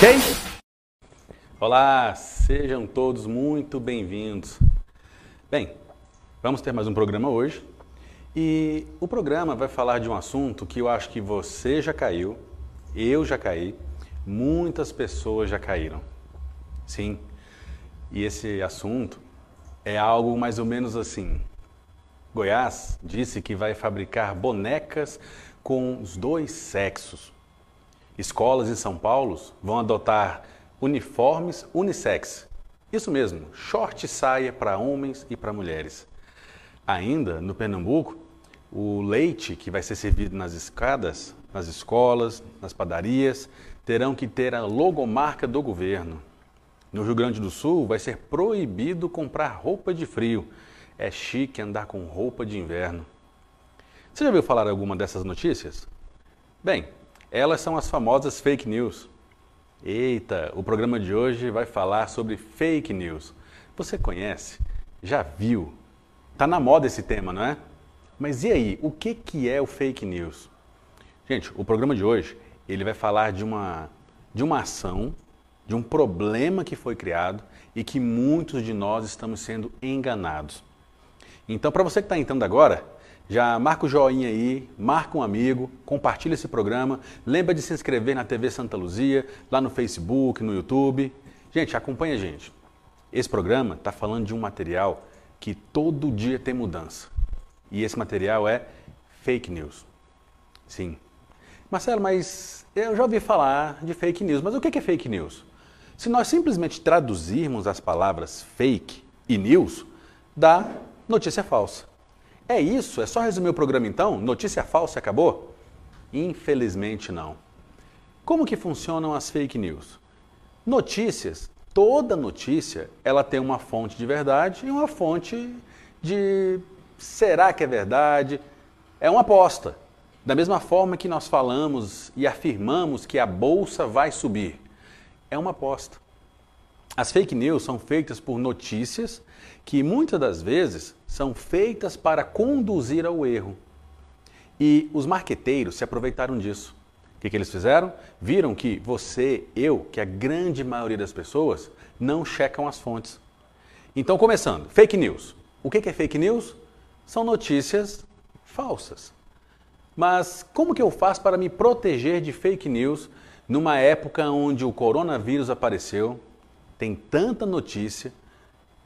ok? Olá, sejam todos muito bem-vindos. Bem, vamos ter mais um programa hoje e o programa vai falar de um assunto que eu acho que você já caiu, eu já caí, muitas pessoas já caíram. Sim, e esse assunto é algo mais ou menos assim. Goiás disse que vai fabricar bonecas com os dois sexos. Escolas em São Paulo vão adotar uniformes unissex. Isso mesmo, short e saia para homens e para mulheres. Ainda no Pernambuco, o leite que vai ser servido nas escadas, nas escolas, nas padarias, terão que ter a logomarca do governo. No Rio Grande do Sul, vai ser proibido comprar roupa de frio. É chique andar com roupa de inverno. Você já ouviu falar alguma dessas notícias? Bem, elas são as famosas fake news. Eita, o programa de hoje vai falar sobre fake news. Você conhece? Já viu? Tá na moda esse tema, não é? Mas e aí, o que, que é o fake news? Gente, o programa de hoje ele vai falar de uma, de uma ação, de um problema que foi criado e que muitos de nós estamos sendo enganados. Então, para você que está entrando agora, já marca o joinha aí, marca um amigo, compartilha esse programa. Lembra de se inscrever na TV Santa Luzia, lá no Facebook, no YouTube. Gente, acompanha a gente. Esse programa está falando de um material que todo dia tem mudança. E esse material é fake news. Sim. Marcelo, mas eu já ouvi falar de fake news. Mas o que é fake news? Se nós simplesmente traduzirmos as palavras fake e news, dá notícia falsa. É isso? É só resumir o programa então? Notícia falsa acabou? Infelizmente não. Como que funcionam as fake news? Notícias, toda notícia, ela tem uma fonte de verdade e uma fonte de será que é verdade? É uma aposta. Da mesma forma que nós falamos e afirmamos que a bolsa vai subir, é uma aposta. As fake news são feitas por notícias que muitas das vezes são feitas para conduzir ao erro. E os marqueteiros se aproveitaram disso. O que, que, eles fizeram? Viram que você, eu, que a grande maioria das pessoas não checam as fontes. Então, começando, fake news. O que, que é fake news? São notícias falsas. Mas como que eu faço para me proteger de fake news numa época onde o coronavírus apareceu, tem tanta notícia,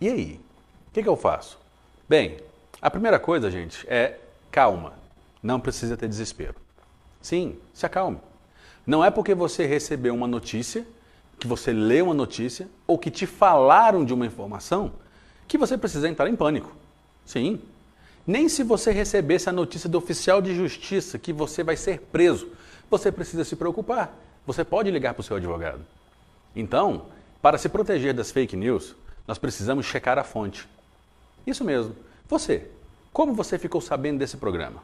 e aí? O que, que eu faço? Bem, a primeira coisa, gente, é calma. Não precisa ter desespero. Sim, se acalme. Não é porque você recebeu uma notícia, que você leu uma notícia, ou que te falaram de uma informação, que você precisa entrar em pânico. Sim. Nem se você recebesse a notícia do oficial de justiça que você vai ser preso, você precisa se preocupar. Você pode ligar para o seu advogado. Então, para se proteger das fake news, nós precisamos checar a fonte. Isso mesmo. Você, como você ficou sabendo desse programa?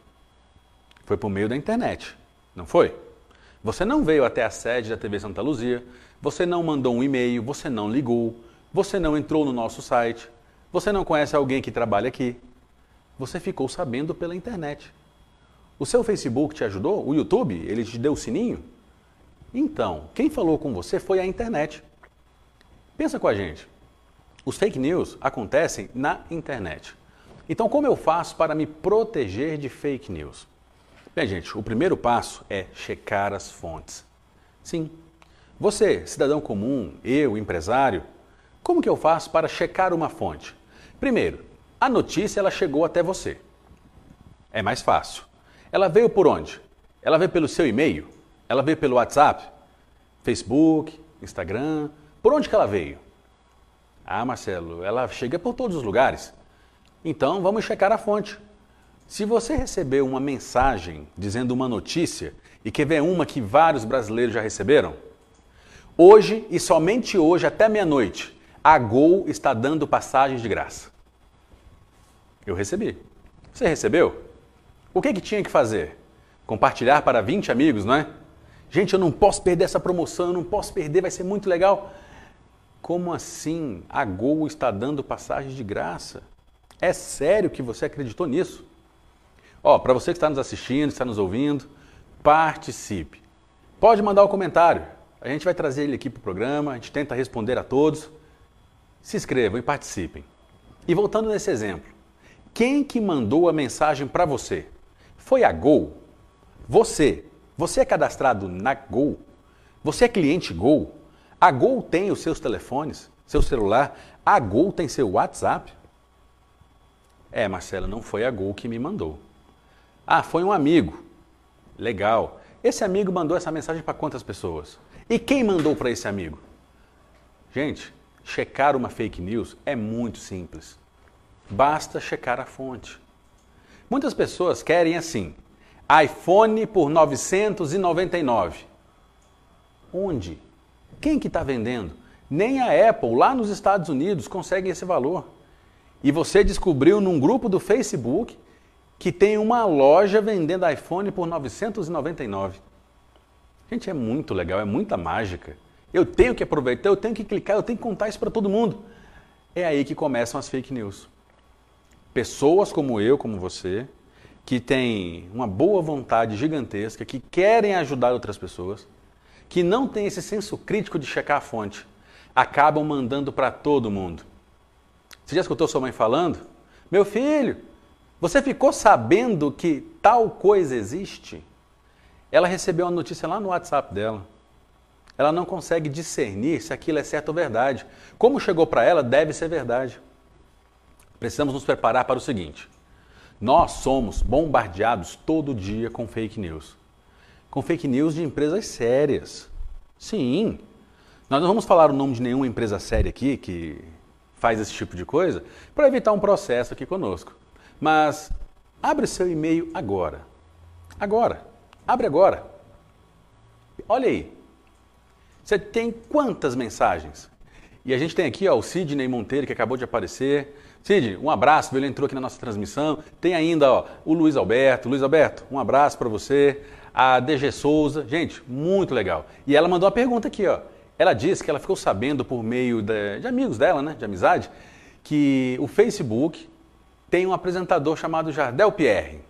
Foi por meio da internet, não foi? Você não veio até a sede da TV Santa Luzia, você não mandou um e-mail, você não ligou, você não entrou no nosso site, você não conhece alguém que trabalha aqui. Você ficou sabendo pela internet. O seu Facebook te ajudou? O YouTube? Ele te deu o sininho? Então, quem falou com você foi a internet. Pensa com a gente. Os fake news acontecem na internet. Então, como eu faço para me proteger de fake news? Bem, gente, o primeiro passo é checar as fontes. Sim. Você, cidadão comum, eu, empresário, como que eu faço para checar uma fonte? Primeiro, a notícia ela chegou até você. É mais fácil. Ela veio por onde? Ela veio pelo seu e-mail? Ela veio pelo WhatsApp? Facebook? Instagram? Por onde que ela veio? Ah, Marcelo, ela chega por todos os lugares. Então vamos checar a fonte. Se você recebeu uma mensagem dizendo uma notícia e quer ver uma que vários brasileiros já receberam, hoje e somente hoje até meia-noite, a Gol está dando passagens de graça. Eu recebi. Você recebeu? O que, que tinha que fazer? Compartilhar para 20 amigos, não é? Gente, eu não posso perder essa promoção, eu não posso perder, vai ser muito legal. Como assim? A Gol está dando passagens de graça? É sério que você acreditou nisso? Ó, para você que está nos assistindo, está nos ouvindo, participe. Pode mandar o um comentário. A gente vai trazer ele aqui para o programa, a gente tenta responder a todos. Se inscrevam e participem. E voltando nesse exemplo, quem que mandou a mensagem para você? Foi a Gol? Você? Você é cadastrado na Gol? Você é cliente Gol? A Gol tem os seus telefones, seu celular? A Gol tem seu WhatsApp? É, Marcelo, não foi a Gol que me mandou. Ah, foi um amigo. Legal. Esse amigo mandou essa mensagem para quantas pessoas? E quem mandou para esse amigo? Gente, checar uma fake news é muito simples. Basta checar a fonte. Muitas pessoas querem assim: iPhone por 999. Onde? Quem que está vendendo? Nem a Apple, lá nos Estados Unidos, consegue esse valor. E você descobriu num grupo do Facebook que tem uma loja vendendo iPhone por 999. Gente, é muito legal, é muita mágica. Eu tenho que aproveitar, eu tenho que clicar, eu tenho que contar isso para todo mundo. É aí que começam as fake news. Pessoas como eu, como você, que têm uma boa vontade gigantesca, que querem ajudar outras pessoas, que não têm esse senso crítico de checar a fonte, acabam mandando para todo mundo. Você já escutou sua mãe falando? Meu filho, você ficou sabendo que tal coisa existe? Ela recebeu uma notícia lá no WhatsApp dela. Ela não consegue discernir se aquilo é certo ou verdade. Como chegou para ela, deve ser verdade. Precisamos nos preparar para o seguinte: nós somos bombardeados todo dia com fake news. Com fake news de empresas sérias. Sim. Nós não vamos falar o nome de nenhuma empresa séria aqui que faz esse tipo de coisa para evitar um processo aqui conosco. Mas abre seu e-mail agora. Agora. Abre agora. Olha aí. Você tem quantas mensagens? E a gente tem aqui ó, o Sidney Monteiro, que acabou de aparecer. Sidney, um abraço, ele entrou aqui na nossa transmissão. Tem ainda ó, o Luiz Alberto. Luiz Alberto, um abraço para você. A DG Souza. Gente, muito legal. E ela mandou uma pergunta aqui, ó. Ela disse que ela ficou sabendo por meio de, de amigos dela, né, de amizade, que o Facebook tem um apresentador chamado Jardel Pierre.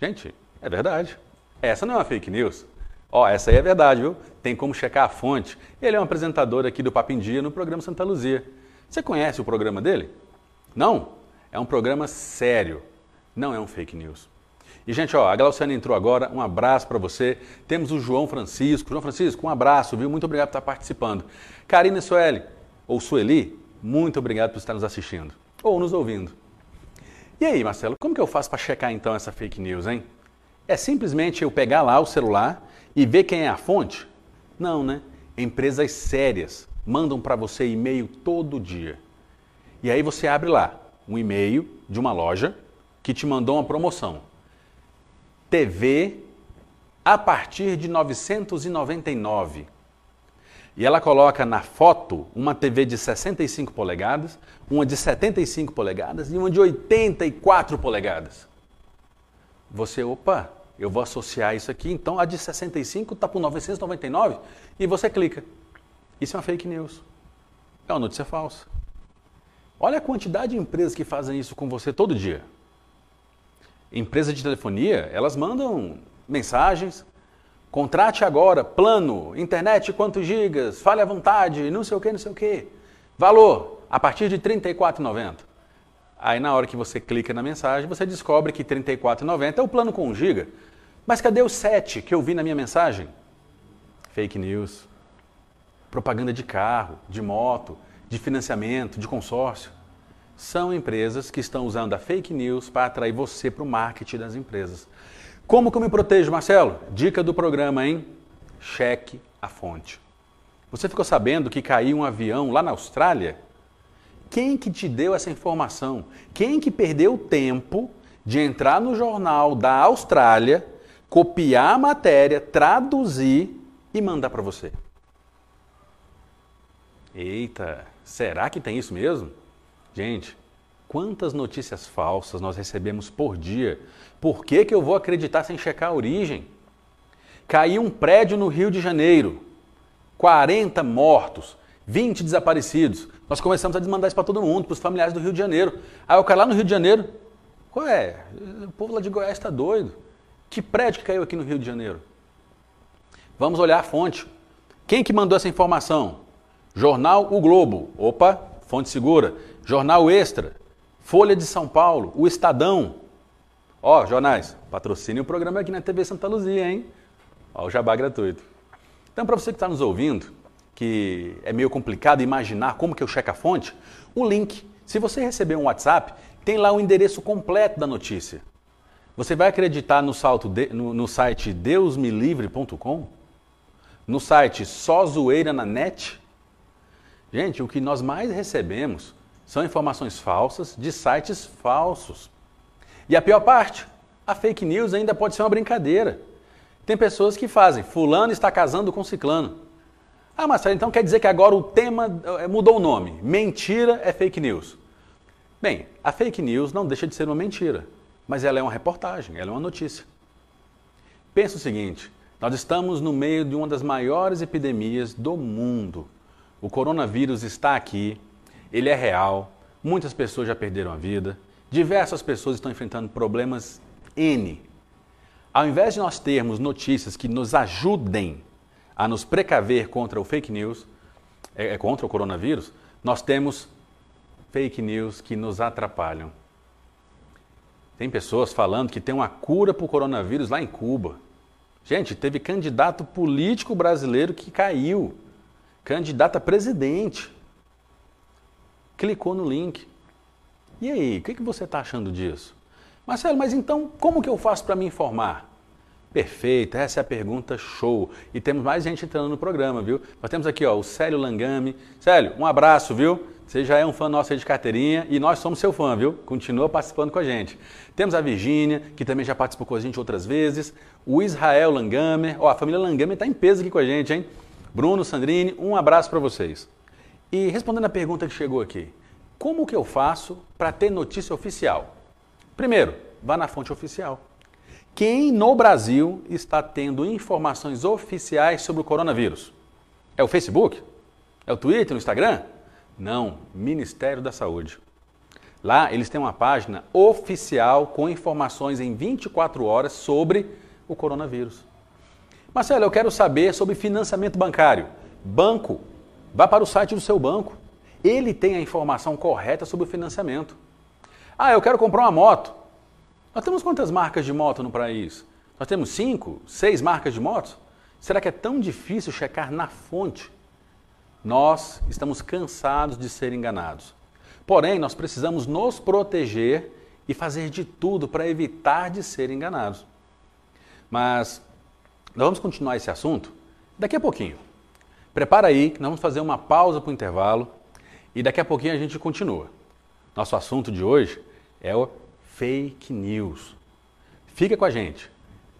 Gente, é verdade. Essa não é uma fake news. Ó, essa aí é verdade, viu? Tem como checar a fonte. Ele é um apresentador aqui do Papo em Dia no programa Santa Luzia. Você conhece o programa dele? Não? É um programa sério. Não é um fake news. E, gente, ó, a Glauciana entrou agora. Um abraço para você. Temos o João Francisco. João Francisco, um abraço, viu? Muito obrigado por estar participando. Karina Sueli, ou Sueli, muito obrigado por estar nos assistindo. Ou nos ouvindo. E aí, Marcelo, como que eu faço para checar então essa fake news, hein? É simplesmente eu pegar lá o celular e ver quem é a fonte? Não, né? Empresas sérias mandam para você e-mail todo dia. E aí você abre lá um e-mail de uma loja que te mandou uma promoção. TV a partir de 999. E ela coloca na foto uma TV de 65 polegadas, uma de 75 polegadas e uma de 84 polegadas. Você, opa, eu vou associar isso aqui, então a de 65 está por 999 e você clica. Isso é uma fake news. É uma notícia falsa. Olha a quantidade de empresas que fazem isso com você todo dia. Empresas de telefonia, elas mandam mensagens, contrate agora, plano, internet quantos gigas, fale à vontade, não sei o que, não sei o que. Valor, a partir de R$ 34,90. Aí na hora que você clica na mensagem, você descobre que R$ 34,90 é o plano com 1 GB. Mas cadê o 7 que eu vi na minha mensagem? Fake news. Propaganda de carro, de moto, de financiamento, de consórcio. São empresas que estão usando a fake news para atrair você para o marketing das empresas. Como que eu me protejo, Marcelo? Dica do programa, hein? Cheque a fonte. Você ficou sabendo que caiu um avião lá na Austrália? Quem que te deu essa informação? Quem que perdeu o tempo de entrar no jornal da Austrália, copiar a matéria, traduzir e mandar para você? Eita, será que tem isso mesmo? Gente, quantas notícias falsas nós recebemos por dia? Por que, que eu vou acreditar sem checar a origem? Caiu um prédio no Rio de Janeiro, 40 mortos, 20 desaparecidos. Nós começamos a desmandar isso para todo mundo, para os familiares do Rio de Janeiro. Aí o cara lá no Rio de Janeiro, qual é? O povo lá de Goiás está doido. Que prédio que caiu aqui no Rio de Janeiro? Vamos olhar a fonte. Quem que mandou essa informação? Jornal O Globo. Opa, fonte segura. Jornal Extra. Folha de São Paulo. O Estadão. Ó, jornais, patrocine o programa aqui na TV Santa Luzia, hein? Ó, o jabá gratuito. Então, para você que está nos ouvindo, que é meio complicado imaginar como que eu checo a fonte, o link. Se você receber um WhatsApp, tem lá o endereço completo da notícia. Você vai acreditar no, salto de, no, no site deusmelivre.com? No site Só Zoeira na Net? Gente, o que nós mais recebemos são informações falsas de sites falsos. E a pior parte, a fake news ainda pode ser uma brincadeira. Tem pessoas que fazem, fulano está casando com ciclano. Ah, Marcelo, então quer dizer que agora o tema eh, mudou o nome. Mentira é fake news. Bem, a fake news não deixa de ser uma mentira, mas ela é uma reportagem, ela é uma notícia. Pensa o seguinte: nós estamos no meio de uma das maiores epidemias do mundo. O coronavírus está aqui, ele é real, muitas pessoas já perderam a vida, diversas pessoas estão enfrentando problemas N. Ao invés de nós termos notícias que nos ajudem a nos precaver contra o fake news, é, é, contra o coronavírus, nós temos fake news que nos atrapalham. Tem pessoas falando que tem uma cura para o coronavírus lá em Cuba. Gente, teve candidato político brasileiro que caiu. Candidato a presidente. Clicou no link. E aí, o que, que você está achando disso? Marcelo, mas então como que eu faço para me informar? Perfeito, essa é a pergunta show. E temos mais gente entrando no programa, viu? Nós temos aqui ó, o Célio Langami. Célio, um abraço, viu? Você já é um fã nosso aí de carteirinha e nós somos seu fã, viu? Continua participando com a gente. Temos a Virgínia, que também já participou com a gente outras vezes. O Israel Langamer. Ó, a família Langamer está em peso aqui com a gente, hein? Bruno, Sandrine, um abraço para vocês. E respondendo a pergunta que chegou aqui, como que eu faço para ter notícia oficial? Primeiro, vá na fonte oficial. Quem no Brasil está tendo informações oficiais sobre o coronavírus? É o Facebook? É o Twitter, o Instagram? Não, Ministério da Saúde. Lá eles têm uma página oficial com informações em 24 horas sobre o coronavírus. Marcelo, eu quero saber sobre financiamento bancário. Banco, vá para o site do seu banco. Ele tem a informação correta sobre o financiamento. Ah, eu quero comprar uma moto. Nós temos quantas marcas de moto no país? Nós temos cinco, seis marcas de motos? Será que é tão difícil checar na fonte? Nós estamos cansados de ser enganados. Porém, nós precisamos nos proteger e fazer de tudo para evitar de ser enganados. Mas nós vamos continuar esse assunto daqui a pouquinho. Prepara aí que nós vamos fazer uma pausa para o intervalo e daqui a pouquinho a gente continua. Nosso assunto de hoje é o fake news. Fica com a gente.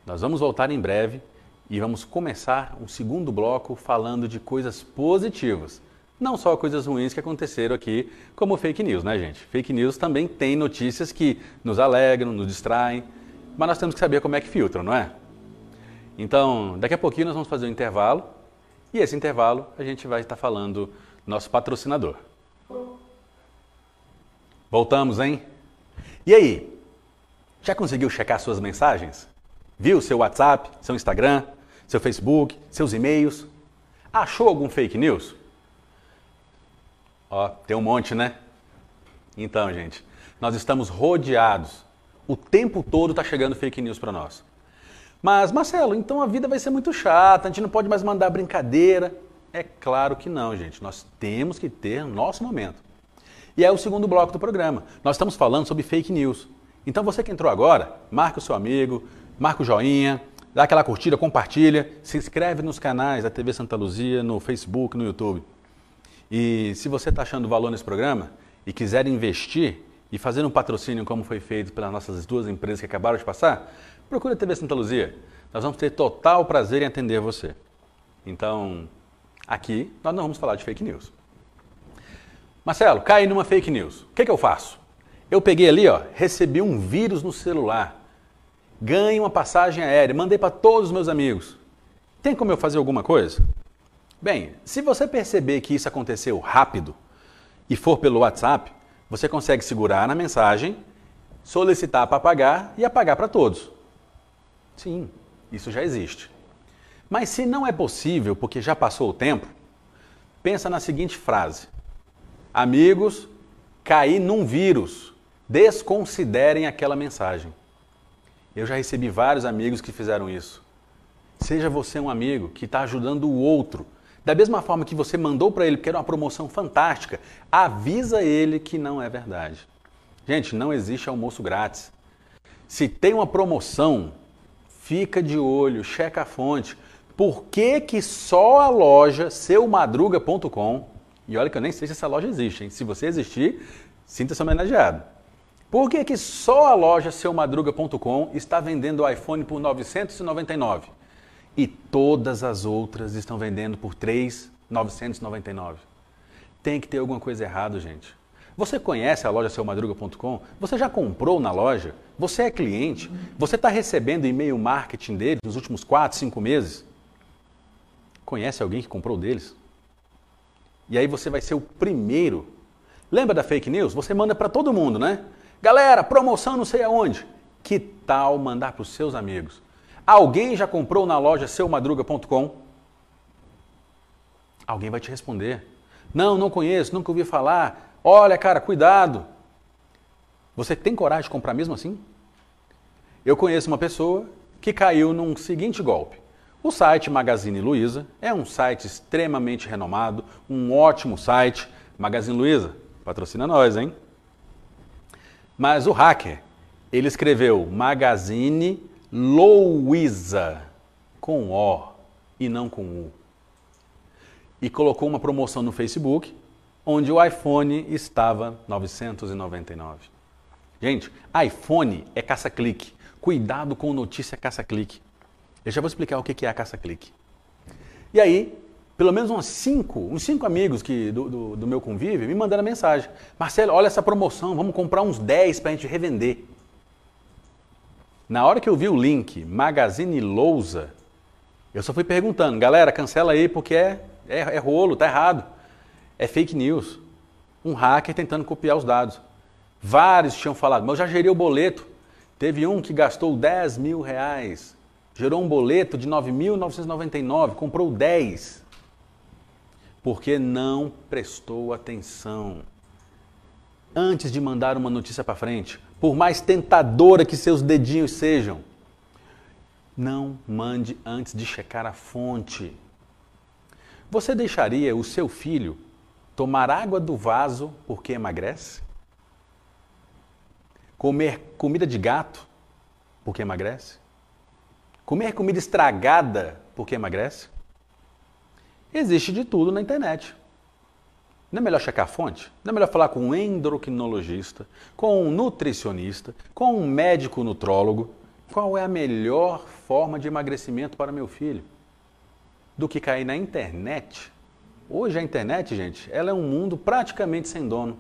Nós vamos voltar em breve e vamos começar um segundo bloco falando de coisas positivas. Não só coisas ruins que aconteceram aqui, como fake news, né, gente? Fake news também tem notícias que nos alegram, nos distraem, mas nós temos que saber como é que filtram, não é? Então, daqui a pouquinho nós vamos fazer um intervalo e esse intervalo a gente vai estar falando do nosso patrocinador. Voltamos, hein? E aí? Já conseguiu checar suas mensagens? Viu seu WhatsApp, seu Instagram, seu Facebook, seus e-mails? Achou algum fake news? Ó, tem um monte, né? Então, gente, nós estamos rodeados. O tempo todo está chegando fake news para nós. Mas, Marcelo, então a vida vai ser muito chata, a gente não pode mais mandar brincadeira. É claro que não, gente. Nós temos que ter nosso momento. E é o segundo bloco do programa. Nós estamos falando sobre fake news. Então você que entrou agora, marca o seu amigo, marca o joinha, dá aquela curtida, compartilha, se inscreve nos canais da TV Santa Luzia, no Facebook, no YouTube. E se você está achando valor nesse programa e quiser investir e fazer um patrocínio como foi feito pelas nossas duas empresas que acabaram de passar, procure a TV Santa Luzia. Nós vamos ter total prazer em atender você. Então, aqui nós não vamos falar de fake news. Marcelo, cai numa fake news. O que, que eu faço? Eu peguei ali, ó, recebi um vírus no celular, ganhei uma passagem aérea, mandei para todos os meus amigos. Tem como eu fazer alguma coisa? Bem, se você perceber que isso aconteceu rápido e for pelo WhatsApp, você consegue segurar na mensagem, solicitar para pagar e apagar para todos. Sim, isso já existe. Mas se não é possível, porque já passou o tempo, pensa na seguinte frase: Amigos, caí num vírus. Desconsiderem aquela mensagem. Eu já recebi vários amigos que fizeram isso. Seja você um amigo que está ajudando o outro. Da mesma forma que você mandou para ele porque era uma promoção fantástica, avisa ele que não é verdade. Gente, não existe almoço grátis. Se tem uma promoção, fica de olho, checa a fonte. Por que, que só a loja seumadruga.com, e olha que eu nem sei se essa loja existe, hein? se você existir, sinta-se homenageado. Por que, que só a loja seumadruga.com está vendendo o iPhone por 999 e todas as outras estão vendendo por 3,999? Tem que ter alguma coisa errada, gente. Você conhece a loja seumadruga.com? Você já comprou na loja? Você é cliente? Você está recebendo e-mail marketing deles nos últimos 4, 5 meses? Conhece alguém que comprou deles? E aí você vai ser o primeiro. Lembra da fake news? Você manda para todo mundo, né? Galera, promoção não sei aonde. Que tal mandar para os seus amigos? Alguém já comprou na loja seumadruga.com? Alguém vai te responder. Não, não conheço, nunca ouvi falar. Olha, cara, cuidado. Você tem coragem de comprar mesmo assim? Eu conheço uma pessoa que caiu num seguinte golpe. O site Magazine Luiza é um site extremamente renomado, um ótimo site. Magazine Luiza, patrocina nós, hein? Mas o hacker, ele escreveu Magazine Luiza com O e não com U. E colocou uma promoção no Facebook onde o iPhone estava 999. Gente, iPhone é caça-clique. Cuidado com notícia caça-clique. Eu já vou explicar o que é a caça-clique. E aí, pelo menos uns cinco, uns cinco amigos que, do, do, do meu convívio me mandaram mensagem. Marcelo, olha essa promoção, vamos comprar uns 10 para a gente revender. Na hora que eu vi o link Magazine Lousa, eu só fui perguntando, galera, cancela aí porque é, é, é rolo, tá errado é fake news. Um hacker tentando copiar os dados. Vários tinham falado, mas eu já gerei o boleto. Teve um que gastou 10 mil reais, gerou um boleto de 9.999, comprou 10. Porque não prestou atenção. Antes de mandar uma notícia para frente, por mais tentadora que seus dedinhos sejam, não mande antes de checar a fonte. Você deixaria o seu filho Tomar água do vaso porque emagrece? Comer comida de gato porque emagrece? Comer comida estragada porque emagrece? Existe de tudo na internet. Não é melhor checar a fonte? Não é melhor falar com um endocrinologista, com um nutricionista, com um médico nutrólogo? Qual é a melhor forma de emagrecimento para meu filho? Do que cair na internet Hoje a internet, gente, ela é um mundo praticamente sem dono.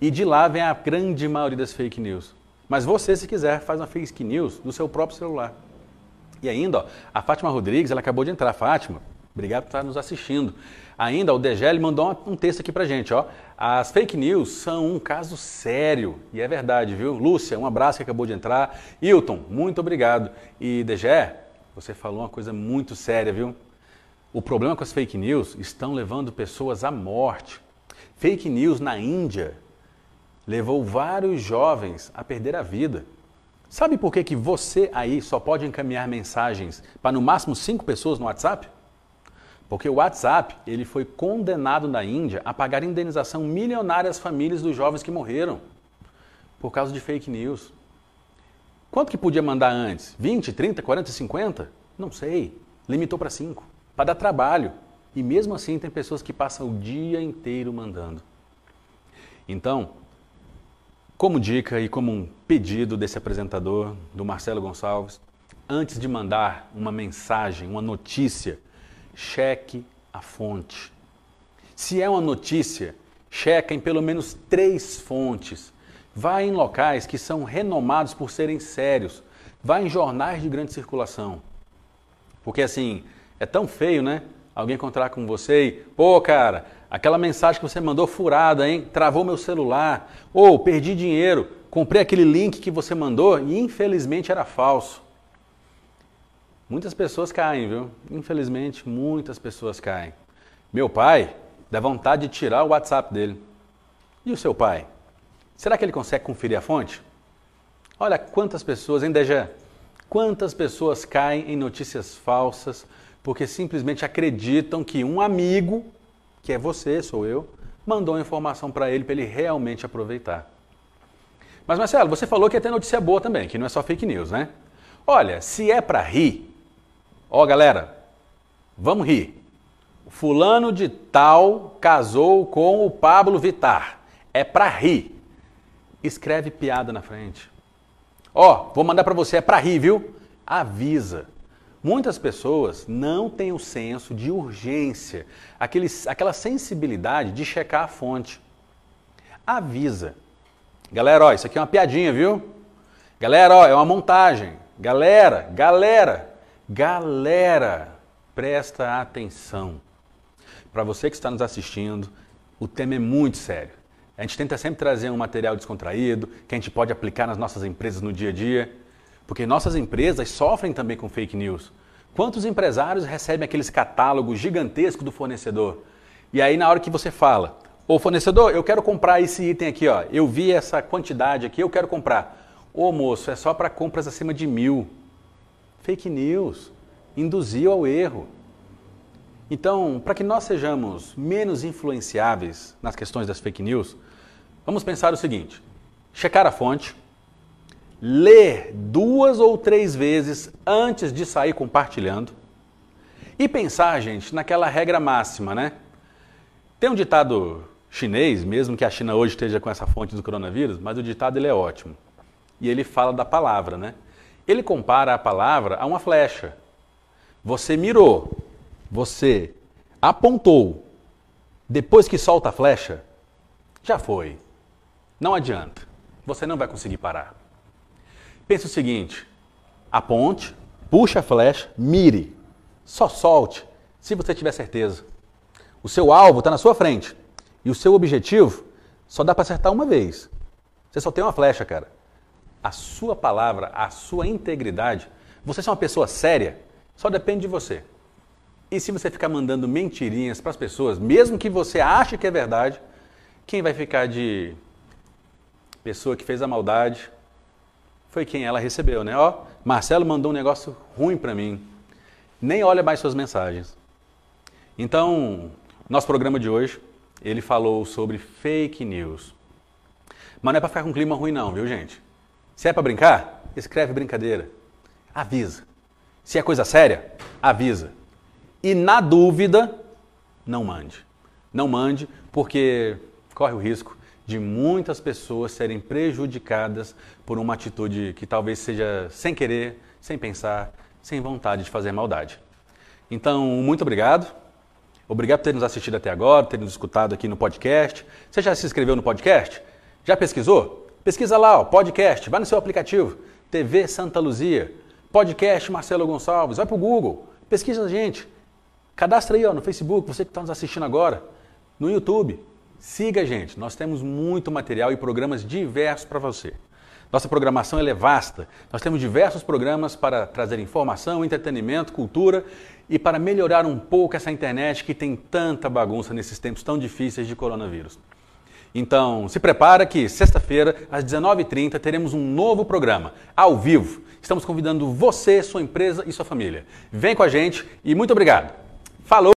E de lá vem a grande maioria das fake news. Mas você, se quiser, faz uma fake news do seu próprio celular. E ainda, ó, a Fátima Rodrigues, ela acabou de entrar. Fátima, obrigado por estar nos assistindo. Ainda, o DGL mandou um texto aqui pra gente, ó. As fake news são um caso sério. E é verdade, viu? Lúcia, um abraço que acabou de entrar. Hilton, muito obrigado. E DG, você falou uma coisa muito séria, viu? O problema com as fake news estão levando pessoas à morte. Fake news na Índia levou vários jovens a perder a vida. Sabe por que, que você aí só pode encaminhar mensagens para no máximo cinco pessoas no WhatsApp? Porque o WhatsApp ele foi condenado na Índia a pagar indenização milionária às famílias dos jovens que morreram por causa de fake news. Quanto que podia mandar antes? 20, 30, 40, 50? Não sei. Limitou para 5 para dar trabalho. E mesmo assim tem pessoas que passam o dia inteiro mandando. Então, como dica e como um pedido desse apresentador, do Marcelo Gonçalves, antes de mandar uma mensagem, uma notícia, cheque a fonte. Se é uma notícia, checa em pelo menos três fontes. Vá em locais que são renomados por serem sérios. Vá em jornais de grande circulação. Porque assim, é tão feio, né? Alguém encontrar com você e, pô, cara, aquela mensagem que você mandou furada, hein? Travou meu celular. Ou perdi dinheiro, comprei aquele link que você mandou e infelizmente era falso. Muitas pessoas caem, viu? Infelizmente, muitas pessoas caem. Meu pai dá vontade de tirar o WhatsApp dele. E o seu pai? Será que ele consegue conferir a fonte? Olha quantas pessoas, hein, Dejan? Quantas pessoas caem em notícias falsas porque simplesmente acreditam que um amigo, que é você, sou eu, mandou a informação para ele para ele realmente aproveitar. Mas Marcelo, você falou que ia ter notícia boa também, que não é só fake news, né? Olha, se é para rir, ó galera, vamos rir. Fulano de tal casou com o Pablo Vitar. É para rir. Escreve piada na frente. Ó, vou mandar para você, é para rir, viu? Avisa. Muitas pessoas não têm o senso de urgência, aquele, aquela sensibilidade de checar a fonte. Avisa. Galera, ó, isso aqui é uma piadinha, viu? Galera, ó, é uma montagem. Galera, galera, galera, presta atenção. Para você que está nos assistindo, o tema é muito sério. A gente tenta sempre trazer um material descontraído, que a gente pode aplicar nas nossas empresas no dia a dia, porque nossas empresas sofrem também com fake news. Quantos empresários recebem aqueles catálogos gigantescos do fornecedor? E aí, na hora que você fala, ô fornecedor, eu quero comprar esse item aqui, ó. Eu vi essa quantidade aqui, eu quero comprar. Ô moço, é só para compras acima de mil. Fake news. Induziu ao erro. Então, para que nós sejamos menos influenciáveis nas questões das fake news, Vamos pensar o seguinte: checar a fonte, ler duas ou três vezes antes de sair compartilhando e pensar, gente, naquela regra máxima, né? Tem um ditado chinês, mesmo que a China hoje esteja com essa fonte do coronavírus, mas o ditado ele é ótimo. E ele fala da palavra, né? Ele compara a palavra a uma flecha. Você mirou, você apontou, depois que solta a flecha, já foi. Não adianta. Você não vai conseguir parar. Pense o seguinte: aponte, puxe a flecha, mire. Só solte se você tiver certeza. O seu alvo está na sua frente. E o seu objetivo só dá para acertar uma vez. Você só tem uma flecha, cara. A sua palavra, a sua integridade, você é uma pessoa séria, só depende de você. E se você ficar mandando mentirinhas para as pessoas, mesmo que você ache que é verdade, quem vai ficar de pessoa que fez a maldade foi quem ela recebeu, né? Ó, Marcelo mandou um negócio ruim para mim. Nem olha mais suas mensagens. Então, nosso programa de hoje, ele falou sobre fake news. Mas não é para ficar com clima ruim não, viu, gente? Se é para brincar, escreve brincadeira. Avisa. Se é coisa séria, avisa. E na dúvida, não mande. Não mande, porque corre o risco de muitas pessoas serem prejudicadas por uma atitude que talvez seja sem querer, sem pensar, sem vontade de fazer maldade. Então, muito obrigado. Obrigado por ter nos assistido até agora, ter nos escutado aqui no podcast. Você já se inscreveu no podcast? Já pesquisou? Pesquisa lá, ó, podcast, vai no seu aplicativo, TV Santa Luzia, podcast Marcelo Gonçalves, vai para o Google, pesquisa a gente. Cadastra aí ó, no Facebook, você que está nos assistindo agora, no YouTube, Siga a gente, nós temos muito material e programas diversos para você. Nossa programação é vasta, nós temos diversos programas para trazer informação, entretenimento, cultura e para melhorar um pouco essa internet que tem tanta bagunça nesses tempos tão difíceis de coronavírus. Então, se prepara que sexta-feira, às 19h30, teremos um novo programa, ao vivo. Estamos convidando você, sua empresa e sua família. Vem com a gente e muito obrigado. Falou!